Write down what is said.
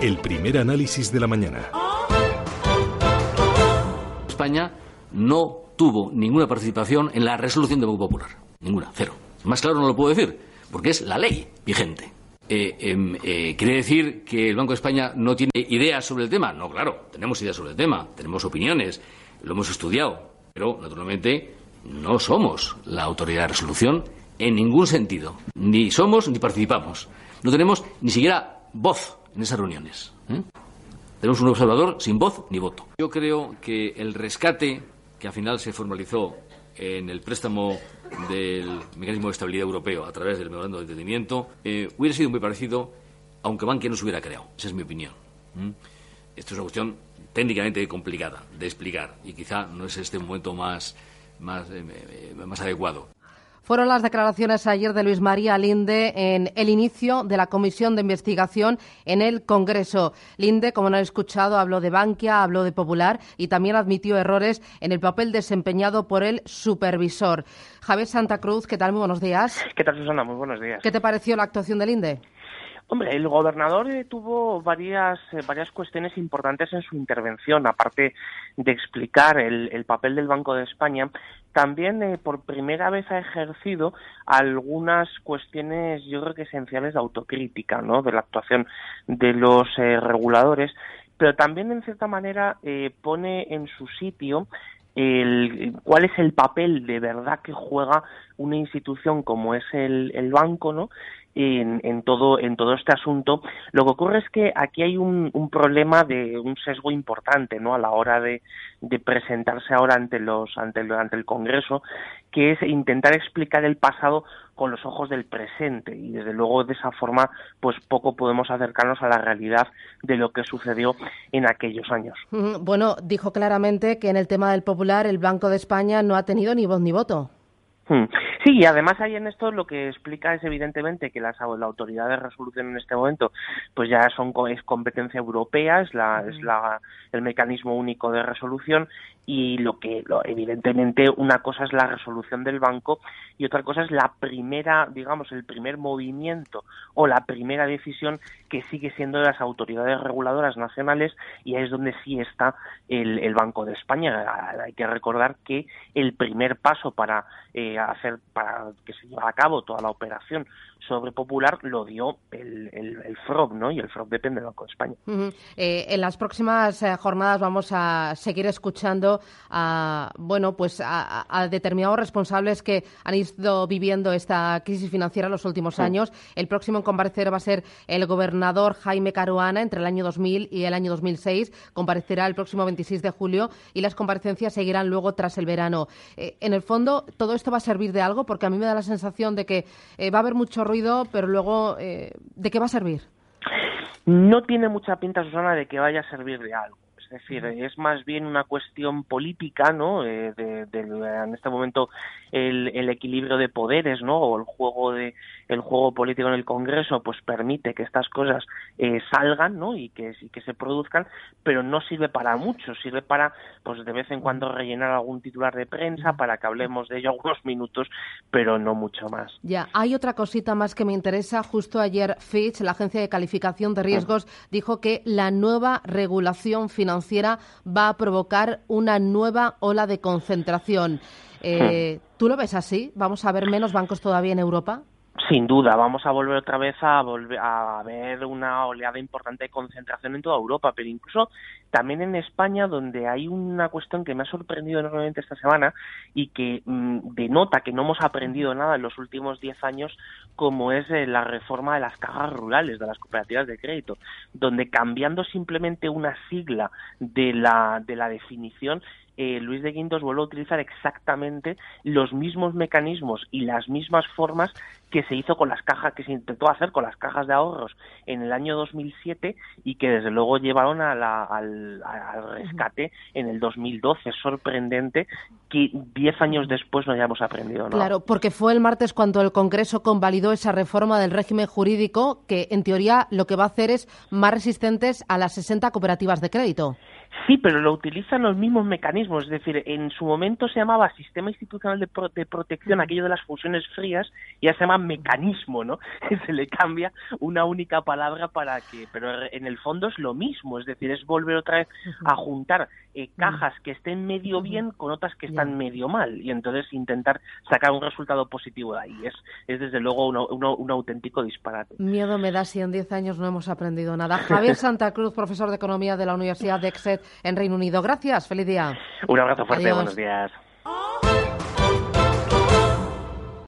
El primer análisis de la mañana. España no tuvo ninguna participación en la resolución del Banco Popular. Ninguna, cero. Más claro no lo puedo decir, porque es la ley vigente. Eh, em, eh, ¿Quiere decir que el Banco de España no tiene ideas sobre el tema? No, claro, tenemos ideas sobre el tema, tenemos opiniones, lo hemos estudiado, pero naturalmente no somos la autoridad de resolución en ningún sentido. Ni somos ni participamos. No tenemos ni siquiera voz en esas reuniones. Tenemos un observador sin voz ni voto. Yo creo que el rescate que al final se formalizó en el préstamo del mecanismo de estabilidad europeo a través del memorando de entendimiento eh, hubiera sido muy parecido aunque Bankia no se hubiera creado. Esa es mi opinión. Esto es una cuestión técnicamente complicada de explicar y quizá no es este momento más, más, eh, eh, más adecuado. Fueron las declaraciones ayer de Luis María Linde en el inicio de la comisión de investigación en el Congreso. Linde, como no han escuchado, habló de Bankia, habló de Popular y también admitió errores en el papel desempeñado por el supervisor. Javier Santa Cruz, ¿qué tal? Muy buenos días. ¿Qué tal, Susana? Muy buenos días. ¿Qué te pareció la actuación de Linde? Hombre, el gobernador eh, tuvo varias, eh, varias cuestiones importantes en su intervención, aparte de explicar el, papel del Banco de España. También eh, por primera vez ha ejercido algunas cuestiones, yo creo que esenciales de autocrítica, ¿no? De la actuación de los reguladores, pero también en cierta manera pone en su sitio el, cuál es el papel de verdad que juega una institución como es el, el banco, ¿no? En, todo, en todo este asunto. Lo que ocurre es que aquí hay un, problema de un sesgo importante ¿no? a la hora de, presentarse ahora ante, los, ante, el, ante el Congreso, que es intentar explicar el pasado con los ojos del presente y desde luego de esa forma pues poco podemos acercarnos a la realidad de lo que sucedió en aquellos años. Bueno, dijo claramente que en el tema del popular el Banco de España no ha tenido ni voz ni voto. Hmm. Sí, y además ahí en esto lo que explica es evidentemente que la, la autoridad de resolución en este momento pues ya son es competencia europea, es la, es la el mecanismo único de resolución y lo que lo, evidentemente una cosa es la resolución del banco y otra cosa es la primera, digamos, el primer movimiento o la primera decisión que sigue siendo de las autoridades reguladoras nacionales y ahí es donde sí está el, el Banco de España. Hay que recordar que el primer paso para eh, hacer para que se lleve a cabo toda la operación sobre Popular lo dio el, el, FROB, ¿no? Y el FROB depende del Banco de España. Eh, en las próximas eh, jornadas vamos a seguir escuchando a, bueno, pues a, determinados responsables que han ido viviendo esta crisis financiera en los últimos años. El próximo en comparecer va a ser el gobernador Jaime Caruana entre el año 2000 y el año 2006. Comparecerá el próximo 26 de julio y las comparecencias seguirán luego tras el verano. Eh, en el fondo, todo esto va a servir de algo porque a mí me da la sensación de que va a haber mucho ruido, pero luego, eh, ¿de qué va a servir? No tiene mucha pinta, Susana, de que vaya a servir de algo. Es decir, es más bien una cuestión política, ¿no? Eh, de, en este momento el, el, equilibrio de poderes, ¿no? O el juego de el juego político en el Congreso, pues permite que estas cosas eh, salgan, ¿no? Y que, y que se produzcan, pero no sirve para mucho. Sirve para, pues de vez en cuando rellenar algún titular de prensa para que hablemos de ello algunos minutos, pero no mucho más. Ya, hay otra cosita más que me interesa. Justo ayer Fitch, la agencia de calificación de riesgos, dijo que la nueva regulación financiera financiera va a provocar una nueva ola de concentración. Eh, ¿Tú lo ves así? ¿Vamos a ver menos bancos todavía en Europa? Sin duda, vamos a volver otra vez a, volver a ver una oleada importante de concentración en toda Europa, pero incluso también en España, donde hay una cuestión que me ha sorprendido enormemente esta semana y que mm, denota que no hemos aprendido nada en los últimos diez años, como es eh, la reforma de las cajas rurales, de las cooperativas de crédito, donde cambiando simplemente una sigla de la, de la definición, eh, Luis de Guindos vuelve a utilizar exactamente los mismos mecanismos y las mismas formas que se hizo con las cajas, que se intentó hacer con las cajas de ahorros en el año 2007 y que desde luego llevaron al, rescate en el 2012. Es sorprendente que diez años después no hayamos aprendido nada. Claro, porque fue el martes cuando el Congreso convalidó esa reforma del régimen jurídico que, en teoría, lo que va a hacer es más resistentes a las 60 cooperativas de crédito. Sí, pero lo utilizan los mismos mecanismos. Es decir, en su momento se llamaba Sistema Institucional de, de Protección, aquello de las fusiones frías, y ya se llama mecanismo, ¿no? se le cambia una única palabra para que. Pero en el fondo es lo mismo. Es decir, es volver otra vez a juntar eh, cajas que estén medio bien con otras que están medio mal. Y entonces intentar sacar un resultado positivo de ahí. Es, es desde luego un auténtico disparate. Miedo me da si en 10 años no hemos aprendido nada. Javier Santa Cruz, profesor de Economía de la Universidad de Exeter en Reino Unido. Gracias, feliz día. Un abrazo fuerte, buenos días.